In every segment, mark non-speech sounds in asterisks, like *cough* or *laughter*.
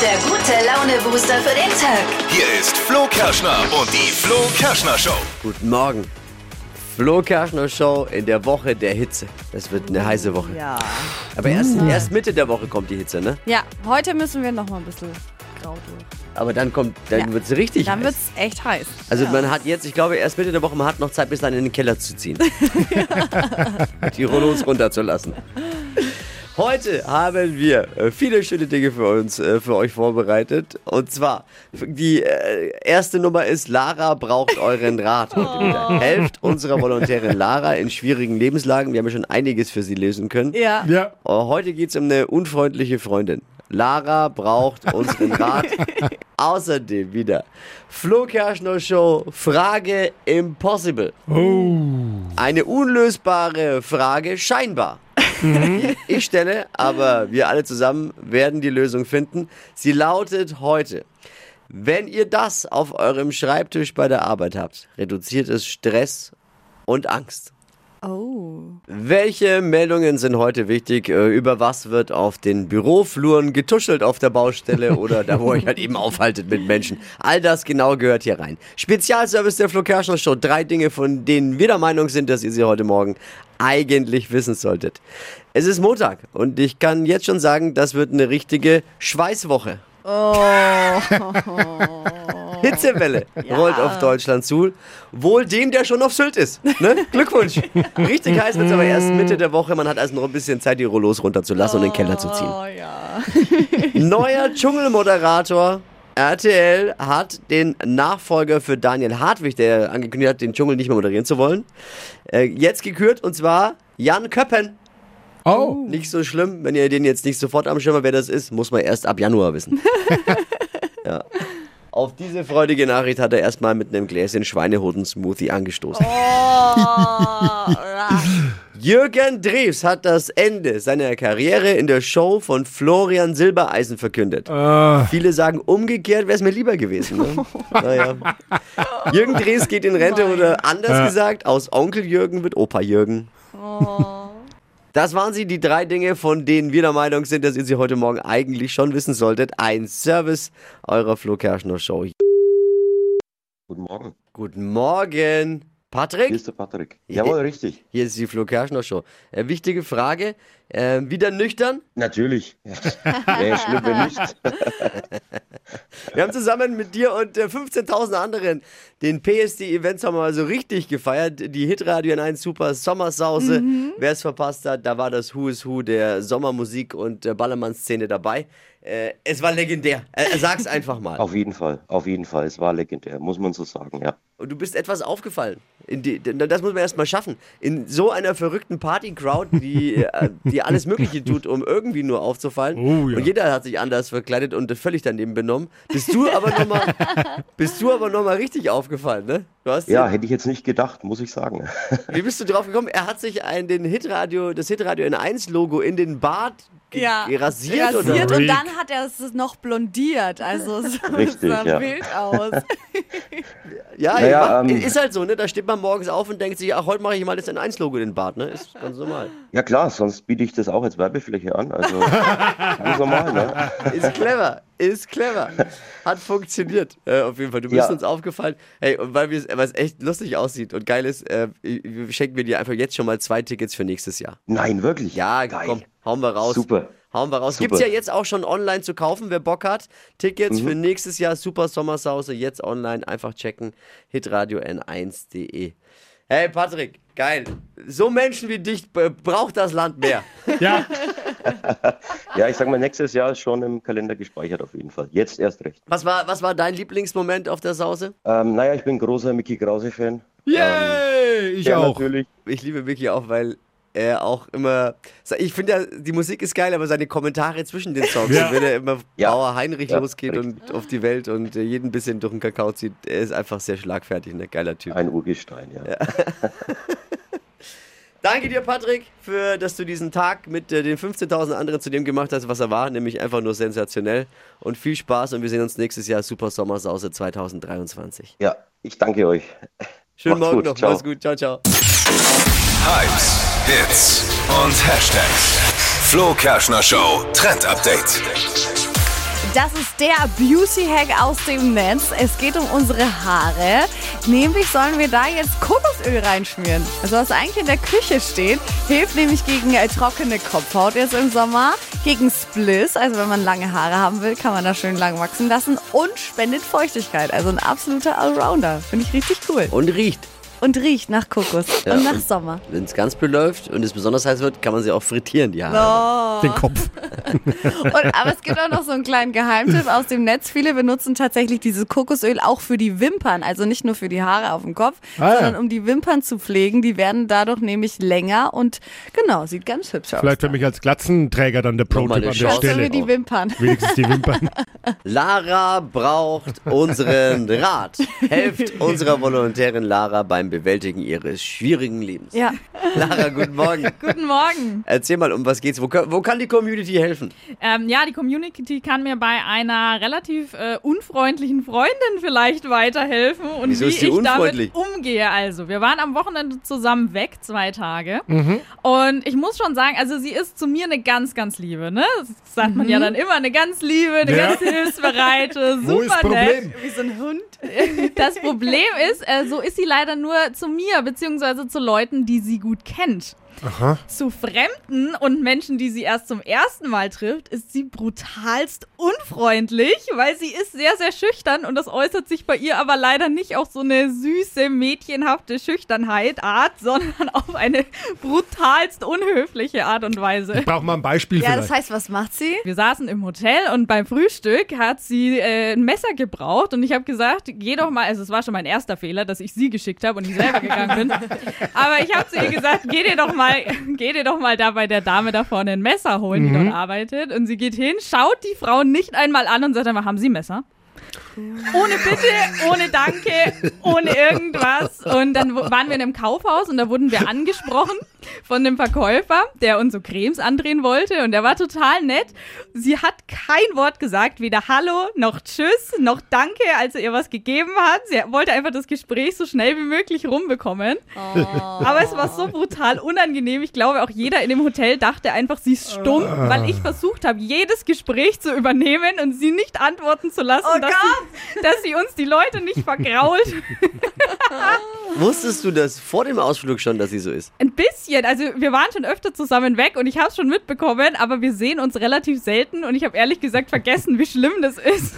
der gute Laune-Booster für den Tag. Hier ist Flo Kerschner und die Flo Kerschner Show. Guten Morgen. Flo Kerschner Show in der Woche der Hitze. Das wird eine heiße Woche. Ja. Aber erst, erst Mitte der Woche kommt die Hitze, ne? Ja, heute müssen wir noch mal ein bisschen grau durch. Aber dann kommt, dann Ja. wird's richtig Dann heiß. wird's echt heiß. Also ja. man hat jetzt, ich glaube, erst Mitte der Woche, man hat noch Zeit, bis dann in den Keller zu ziehen. *laughs* *laughs* Die Rollos runterzulassen. Heute haben wir äh, viele schöne Dinge für uns, äh, für euch vorbereitet. Und zwar, die äh, erste Nummer ist, Lara braucht euren Rat heute *laughs* wieder. Helft unserer Volontärin Lara in schwierigen Lebenslagen. Wir haben ja schon einiges für sie lösen können. Ja. Ja. Heute geht es um eine unfreundliche Freundin. Lara braucht unseren Rat. *laughs* Außerdem wieder Flo Kerschner Show, Frage Impossible. Eine unlösbare Frage, scheinbar. Die Ich stelle, aber wir alle zusammen werden die Lösung finden. Sie lautet heute. Wenn ihr das auf eurem Schreibtisch bei der Arbeit habt, reduziert es Stress und Angst. Oh. Welche Meldungen sind heute wichtig? Äh, Über was wird auf den Bürofluren getuschelt auf der Baustelle *laughs* oder da, wo ihr euch halt eben aufhaltet mit Menschen? All das genau gehört hier rein. Spezialservice der Flo Kerschner Show. Drei Dinge, von denen wir der Meinung sind, dass ihr sie heute Morgen eigentlich wissen solltet. Es ist Montag und ich kann jetzt schon sagen, das wird eine richtige Schweißwoche. *laughs* *laughs* *laughs* Hitzewelle rollt auf Deutschland zu. Wohl dem, der schon auf Sylt ist. Ne? *laughs* Glückwunsch. Richtig heiß wird es aber erst Mitte der Woche. Man hat also noch ein bisschen Zeit, die Rollos runterzulassen und in den Keller zu ziehen. Oh ja. *laughs* Neuer Dschungelmoderator. RTL hat den Nachfolger für Daniel Hartwig, der angekündigt hat, den Dschungel nicht mehr moderieren zu wollen, äh, jetzt gekürt und zwar Jan Köppen. Oh. Nicht so schlimm, wenn ihr den jetzt nicht sofort am Schirm habt, wer das ist, muss man erst ab Januar wissen. ja. Auf diese freudige Nachricht hat er erstmal mit einem Gläschen Schweinehoden-Smoothie angestoßen. Oh. Jürgen Drews hat das Ende seiner Karriere in der Show von Florian Silbereisen verkündet. Äh, Viele sagen, umgekehrt wäre es mir lieber gewesen. Ne? *laughs* naja. Jürgen Drews geht in Rente oder anders Ja. gesagt, aus Onkel Jürgen wird Opa Jürgen. Das waren sie, die drei Dinge, von denen wir der Meinung sind, dass ihr sie heute Morgen eigentlich schon wissen solltet. Ein Service eurer Flo Kerschner Show. Guten Morgen. Guten Morgen, Patrick. Hier ist der Patrick. Jawohl, richtig. Hier ist die Flo Kerschner Show. Äh, wichtige Frage. Äh, wieder nüchtern. Natürlich. *laughs* Wäre schlimm, wenn nicht. *laughs* Wir haben zusammen mit dir und äh, 15.000 anderen den PSD-Event haben wir mal so richtig gefeiert. Die Hitradio in 1 Super Sommersause. Wer es verpasst hat, da war das Who is Who der Sommermusik und äh, Ballermann-Szene dabei. Äh, es war legendär. Äh, sag's einfach mal. Auf jeden Fall, auf jeden Fall. Es war legendär, muss man so sagen, ja. Und du bist etwas aufgefallen. In die, das muss man erst mal schaffen. In so einer verrückten Party-Crowd, die, äh, die alles Mögliche tut, um irgendwie nur aufzufallen. Oh, ja. Und jeder hat sich anders verkleidet und völlig daneben benommen. Bist du aber nochmal *laughs* bist du aber noch mal richtig aufgefallen, ne? Du hast Ja, den- hätte ich jetzt nicht gedacht, muss ich sagen. Wie bist du drauf gekommen? Er hat sich ein, den Hitradio, das Hitradio N1-Logo in den Bart ge Ja. rasiert, Rasiert oder? und dann hat er es noch blondiert. Also es Richtig, sah ja. wild aus. *laughs* Ja, Naja, macht, ähm, ist halt so, ne? Da steht man morgens auf und denkt sich, ach, heute mache ich mal das N1-Logo in den Bart, ne? Ist ganz normal. Ja klar, sonst biete ich das auch als Werbefläche an. Also *laughs* ganz normal, ne? Ist clever, ist clever. Hat funktioniert. Äh, auf jeden Fall. Du bist Ja. uns aufgefallen. Hey, und weil wir- weil es echt lustig aussieht und geil ist, äh, wir schenken wir dir einfach jetzt schon mal zwei Tickets für nächstes Jahr. Nein, wirklich. Ja, Geil. komm, hauen wir raus. Super. Hauen wir raus. Super. Gibt's ja jetzt auch schon online zu kaufen, wer Bock hat. Tickets für nächstes Jahr Super Sommersause jetzt online einfach checken. hitradio n1.de. Hey Patrick, geil. So Menschen wie dich äh, braucht das Land mehr. ja, *laughs* Ja, ich sag mal, nächstes Jahr ist schon im Kalender gespeichert auf jeden Fall. Jetzt erst recht. Was war, was war dein Lieblingsmoment auf der Sause? Ähm, naja, ich bin großer Mickey Krause-Fan. yay, ich Ja, auch. natürlich. Ich liebe Mickey auch, weil er auch immer. Ich finde ja, die Musik ist geil, aber seine Kommentare zwischen den Songs, Ja. wenn er immer Ja. Bauer Heinrich Ja, losgeht und auf die Welt und jeden bisschen durch den Kakao zieht, er ist einfach sehr schlagfertig, ein geiler Typ. Ein Urgestein, ja. *laughs* *laughs* Danke dir, Patrick, für, dass du diesen Tag mit äh, den 15.000 anderen zu dem gemacht hast, was er war, nämlich einfach nur sensationell. Und viel Spaß und wir sehen uns nächstes Jahr Super Sommersause 2023. Ja, ich danke euch. Schönen Macht's Morgen gut, noch, ciao. mach's gut, ciao, ciao. Hypes, Hits und Hashtags. Flo Kerschner Show Trend Update. Das ist der Beauty-Hack aus dem Netz. Es geht um unsere Haare. Nämlich sollen wir da jetzt Kokosöl reinschmieren. Also was eigentlich in der Küche steht, hilft nämlich gegen äh, trockene Kopfhaut jetzt im Sommer, gegen Spliss, also wenn man lange Haare haben will, kann man das schön lang wachsen lassen und spendet Feuchtigkeit. Also ein absoluter Allrounder. Finde ich richtig cool. Und riecht. Und riecht nach Kokos Ja, und nach und- Sommer. Wenn es ganz blöd läuft und es besonders heiß wird, kann man sie auch frittieren, die Haare. Den Kopf. *laughs* Und, aber es gibt auch noch so einen kleinen Geheimtipp aus dem Netz. Viele benutzen tatsächlich dieses Kokosöl auch für die Wimpern, also nicht nur für die Haare auf dem Kopf, Ah, ja. sondern um die Wimpern zu pflegen. Die werden dadurch nämlich länger und genau, sieht ganz hübsch aus. Vielleicht für mich als Glatzenträger dann der Pro-Tipp an der Chance. Stelle. die Wimpern. Wenigstens die Wimpern. *laughs* Lara braucht unseren Rat. Helft unserer Volontärin Lara beim Bewältigen ihres schwierigen Lebens. Ja. *laughs* Lara, guten Morgen. *laughs* Guten Morgen. Erzähl mal, um was geht's? Wo, kann- wo kann die Community helfen? Ähm, ja, die Community kann mir bei einer relativ äh, unfreundlichen Freundin vielleicht weiterhelfen und Wieso wie ich unfreundlich? damit umgehe. Also, wir waren am Wochenende zusammen weg, zwei Tage. Und ich muss schon sagen, also sie ist zu mir eine ganz, ganz liebe, ne? Das sagt man ja dann immer, eine ganz liebe, eine Ja. ganz hilfsbereite, super *laughs* Wo ist Problem? nett. Wie so ein Hund. Das Problem ist, äh, so ist sie leider nur zu mir, beziehungsweise zu Leuten, die sie gut kennt. Aha. Zu Fremden und Menschen, die sie erst zum ersten Mal trifft, ist sie brutalst unfreundlich, weil sie ist sehr, sehr schüchtern und das äußert sich bei ihr aber leider nicht auf so eine süße, mädchenhafte Schüchternheit Art, *laughs* sondern auf eine brutalst unhöfliche Art und Weise. Ich brauche mal ein Beispiel Ja, das vielleicht. heißt, was macht sie? Wir saßen im Hotel und beim Frühstück hat sie äh, ein Messer gebraucht und ich habe gesagt, geh doch mal, also es war schon mein erster Fehler, dass ich sie geschickt habe und nicht selber gegangen bin. *laughs* Aber ich habe zu ihr gesagt, geh dir doch mal, *laughs* geh dir doch mal da bei der Dame da vorne ein Messer holen, die dort arbeitet. Und sie geht hin, schaut die Frau nicht einmal an und sagt einfach, haben Sie Messer? Ohne Bitte, ohne Danke, ohne irgendwas. Und dann waren wir in einem Kaufhaus und da wurden wir angesprochen von dem Verkäufer, der uns so Cremes andrehen wollte. Und der war total nett. Sie hat kein Wort gesagt, weder Hallo, noch Tschüss, noch Danke, als er ihr was gegeben hat. Sie wollte einfach das Gespräch so schnell wie möglich rumbekommen. Aber es war so brutal unangenehm. Ich glaube, auch jeder in dem Hotel dachte einfach, sie ist stumm, weil ich versucht habe, jedes Gespräch zu übernehmen und sie nicht antworten zu lassen, dass, sie, *laughs* dass sie uns die Leute nicht vergrault. *laughs* Wusstest du das vor dem Ausflug schon, dass sie so ist? Ein bisschen. Also wir waren schon öfter zusammen weg und ich habe es schon mitbekommen, aber wir sehen uns relativ selten und ich habe ehrlich gesagt vergessen, wie schlimm das ist.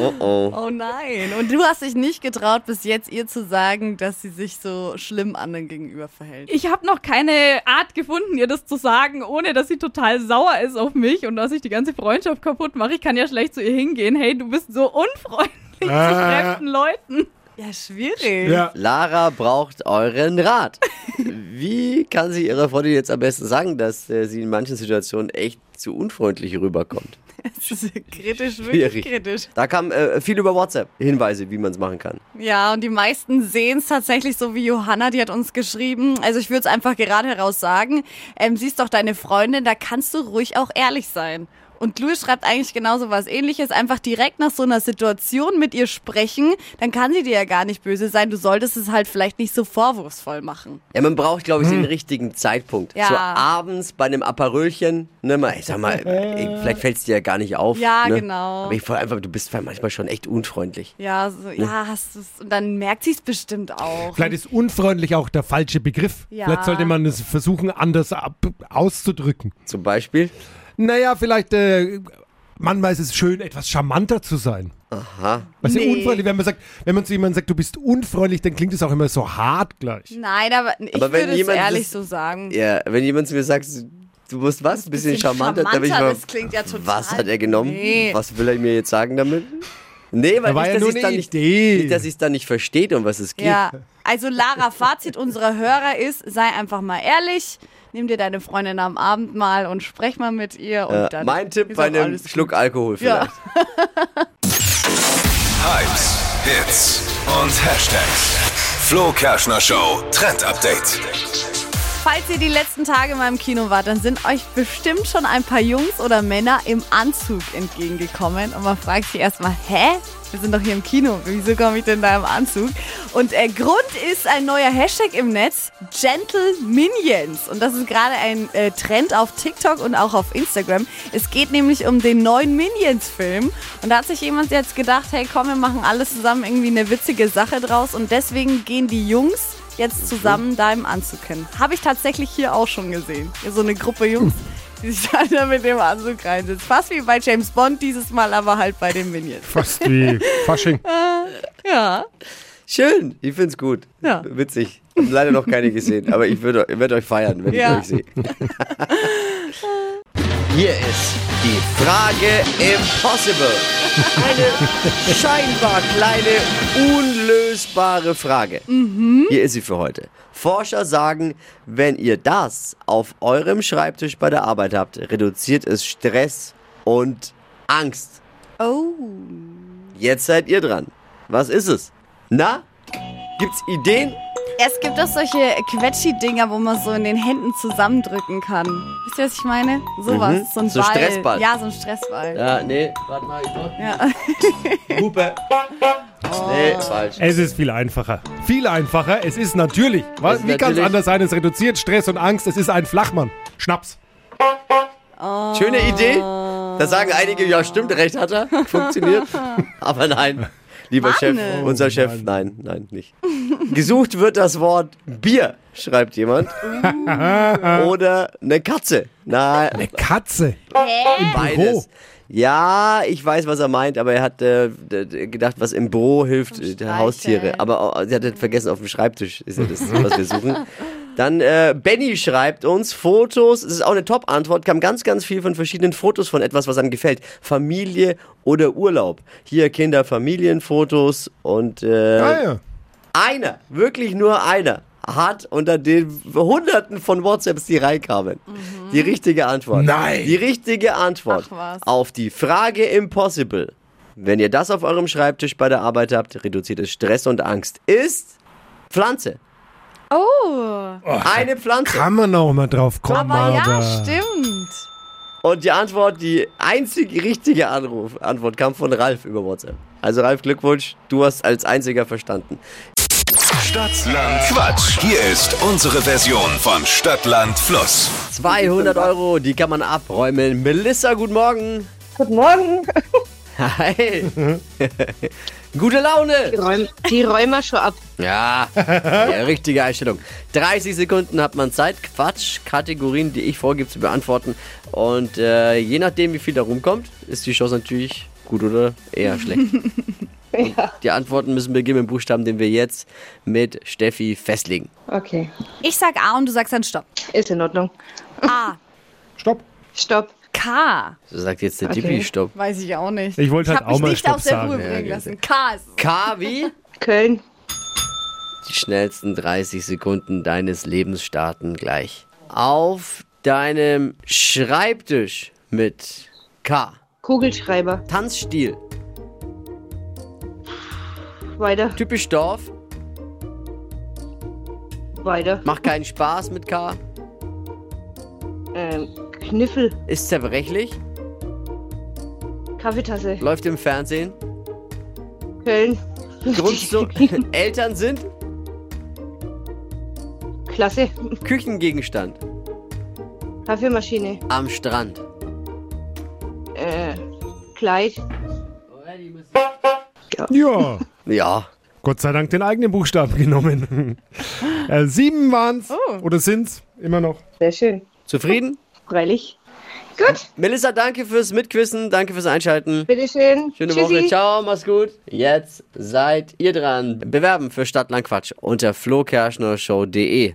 Oh oh. Oh nein. Und du hast dich nicht getraut, bis jetzt ihr zu sagen, dass sie sich so schlimm anderen gegenüber verhält. Ich habe noch keine Art gefunden, ihr das zu sagen, ohne dass sie total sauer ist auf mich und dass ich die ganze Freundschaft kaputt mache. Ich kann ja schlecht zu ihr hingehen. Hey, du bist so unfreundlich zu Ah. fremden Leuten. Ja, schwierig. Ja. Lara braucht euren Rat. Wie kann sie ihrer Freundin jetzt am besten sagen, dass äh, sie in manchen Situationen echt zu unfreundlich rüberkommt? *laughs* Das ist kritisch, wirklich Schwierig. kritisch. Da kam äh, viel über WhatsApp Hinweise, wie man es machen kann. Ja, und die meisten sehen es tatsächlich so wie Johanna, die hat uns geschrieben. Also ich würde es einfach gerade heraus sagen. Ähm, sie ist doch deine Freundin, da kannst du ruhig auch ehrlich sein. Und Louis schreibt eigentlich genauso was ähnliches. Einfach direkt nach so einer Situation mit ihr sprechen, dann kann sie dir ja gar nicht böse sein. Du solltest es halt vielleicht nicht so vorwurfsvoll machen. Ja, man braucht, glaube ich, den richtigen Zeitpunkt. Ja. So abends bei einem Aperölchen, ne, mal, ich sag mal, *laughs* ey, vielleicht fällt es dir ja gar nicht auf. Ja, ne? genau. Aber ich voll einfach, du bist manchmal schon echt unfreundlich. Ja, so, ja, hast du's. Und dann merkt sie es bestimmt auch. Vielleicht ist unfreundlich auch der falsche Begriff. Ja. Vielleicht sollte man es versuchen, anders ab, auszudrücken. Zum Beispiel. Naja, vielleicht, äh, manchmal ist es schön, etwas charmanter zu sein. Aha. Weißt Nee. du, unfreundlich, wenn man sagt, wenn man zu jemandem sagt, du bist unfreundlich, dann klingt es auch immer so hart gleich. Nein, aber ich Aber wenn würde es ehrlich das- so sagen. Ja, wenn jemand zu mir sagt, du musst was, ein bisschen, Bisschen charmanter, dann bin ich charmanter, mal, das klingt ja total- was hat er genommen? Nee. Was will er mir jetzt sagen damit? Nee, weil Da nicht, ja dass eine dann nicht, nicht, dass ich es dann nicht versteht, um was es geht. Ja, also Lara, Fazit unserer Hörer ist, sei einfach mal ehrlich, nimm dir deine Freundin am Abend mal und sprech mal mit ihr und Äh, dann mein Tipp ist bei einem Schluck gut. Alkohol Ja. vielleicht. *laughs* Hypes, Hits und Hashtags. Flo Kerschner Show Trend Update. Falls ihr die letzten Tage mal im Kino wart, dann sind euch bestimmt schon ein paar Jungs oder Männer im Anzug entgegengekommen. Und man fragt sich erstmal, hä? Wir sind doch hier im Kino. Wieso komme ich denn da im Anzug? Und äh, Grund ist ein neuer Hashtag im Netz, Gentle Minions. Und das ist gerade ein äh, Trend auf TikTok und auch auf Instagram. Es geht nämlich um den neuen Minions-Film. Und da hat sich jemand jetzt gedacht, hey komm, wir machen alles zusammen irgendwie eine witzige Sache draus. Und deswegen gehen die Jungs jetzt zusammen da im Anzug hin. Habe ich tatsächlich hier auch schon gesehen. Hier so eine Gruppe Jungs, die sich dann da mit dem Anzug reinsitzen. Fast wie bei James Bond dieses Mal, aber halt bei den Minions. Fast wie Fasching. *laughs* Ja. Schön, ich find's gut. Ja. Witzig. Hab leider noch keine gesehen, aber ich würde werd euch feiern, wenn Ja. ich euch sehe. *laughs* Hier ist die Frage Impossible. Eine scheinbar kleine, unlösbare Frage. Hier ist sie für heute. Forscher sagen, wenn ihr das auf eurem Schreibtisch bei der Arbeit habt, reduziert es Stress und Angst. Oh. Jetzt seid ihr dran. Was ist es? Na? Gibt's Ideen? Es gibt auch solche Quetschi-Dinger, wo man so in den Händen zusammendrücken kann. Wisst ihr, was ich meine? Sowas. Mhm. So ein So Ball. Stressball. Ja, so ein Stressball. Ja, nee, warte mal, ich mach Ja. *laughs* Hupe. Nee, falsch. Es ist viel einfacher. Viel einfacher. Es ist natürlich. Was, ist wie kann es anders sein? Es reduziert Stress und Angst. Es ist ein Flachmann. Schnaps. Schöne Idee. Da sagen einige, ja, stimmt, recht hat er. Funktioniert. *laughs* Aber nein. Lieber Mann. Chef, unser Chef, nein, nein, nicht. Gesucht wird das Wort Bier, schreibt jemand. *laughs* Oder eine Katze. Nein, Eine Katze. beides. Ja, ich weiß, was er meint, aber er hat äh, gedacht, was im Büro hilft, äh, Streicheln. Haustiere. Aber auch, sie hat es vergessen, auf dem Schreibtisch ist ja das, was wir suchen. Dann äh, Benny schreibt uns Fotos. Das ist auch eine Top-Antwort. Kam ganz, ganz viel von verschiedenen Fotos von etwas, was einem gefällt. Familie oder Urlaub. Hier Kinder, Familienfotos und äh, Ah, ja. Einer, wirklich nur einer, hat unter den Hunderten von WhatsApps, die reinkamen, die richtige Antwort. Nein. Die richtige Antwort Ach was. auf die Frage Impossible. Wenn ihr das auf eurem Schreibtisch bei der Arbeit habt, reduziert es Stress und Angst. Ist Pflanze. Oh. Eine Pflanze. Kann man auch mal drauf kommen. Aber ja, aber stimmt. Und die Antwort, die einzig richtige Anruf, Antwort kam von Ralf über WhatsApp. Also Ralf, Glückwunsch, du hast als einziger verstanden. Stadtland Quatsch. Hier ist unsere Version von Stadtland Fluss. 200 Euro, die kann man abräumen. Melissa, guten Morgen. Guten Morgen. Hi. *laughs* Gute Laune. Die räumen, die räumen wir schon ab. Ja, ja, richtige Einstellung. 30 Sekunden hat man Zeit, Quatsch, Kategorien, die ich vorgebe, zu beantworten. Und äh, je nachdem, wie viel da rumkommt, ist die Chance natürlich gut oder eher schlecht. *laughs* Ja. Die Antworten müssen beginnen mit dem Buchstaben, den wir jetzt mit Steffi festlegen. Okay, Ich sag A und du sagst dann Stopp. ist in Ordnung. A. Stopp. Stopp. K. So sagt jetzt der Okay. Dippi, stopp. Weiß ich auch nicht. Ich wollte Ich halt mich auch mal nicht Stopp aus der sagen. Ruhe Ja, bringen lassen. K ist K wie? Köln. Die schnellsten 30 Sekunden deines Lebens starten gleich. Auf deinem Schreibtisch mit K. Kugelschreiber. Tanzstil. Weiter. Typisch Dorf. Weiter. Macht keinen Spaß mit K. Ähm, Kniffel. Ist zerbrechlich. Kaffeetasse. Läuft im Fernsehen. Köln. Grund zu *laughs* Eltern sind. Klasse. Küchengegenstand. Kaffeemaschine. Am Strand. Äh, Kleid. Ja. Ja. Gott sei Dank den eigenen Buchstaben genommen. *laughs* äh, sieben waren's. Oh. Oder sind's? Immer noch. Sehr schön. Zufrieden? Freilich. Gut. Melissa, danke fürs Mitquissen. Danke fürs Einschalten. Bitteschön. Schöne Tschüssi. Woche. Ciao, mach's gut. Jetzt seid ihr dran. Bewerben für Stadtland Quatsch unter flokerschnershow.de.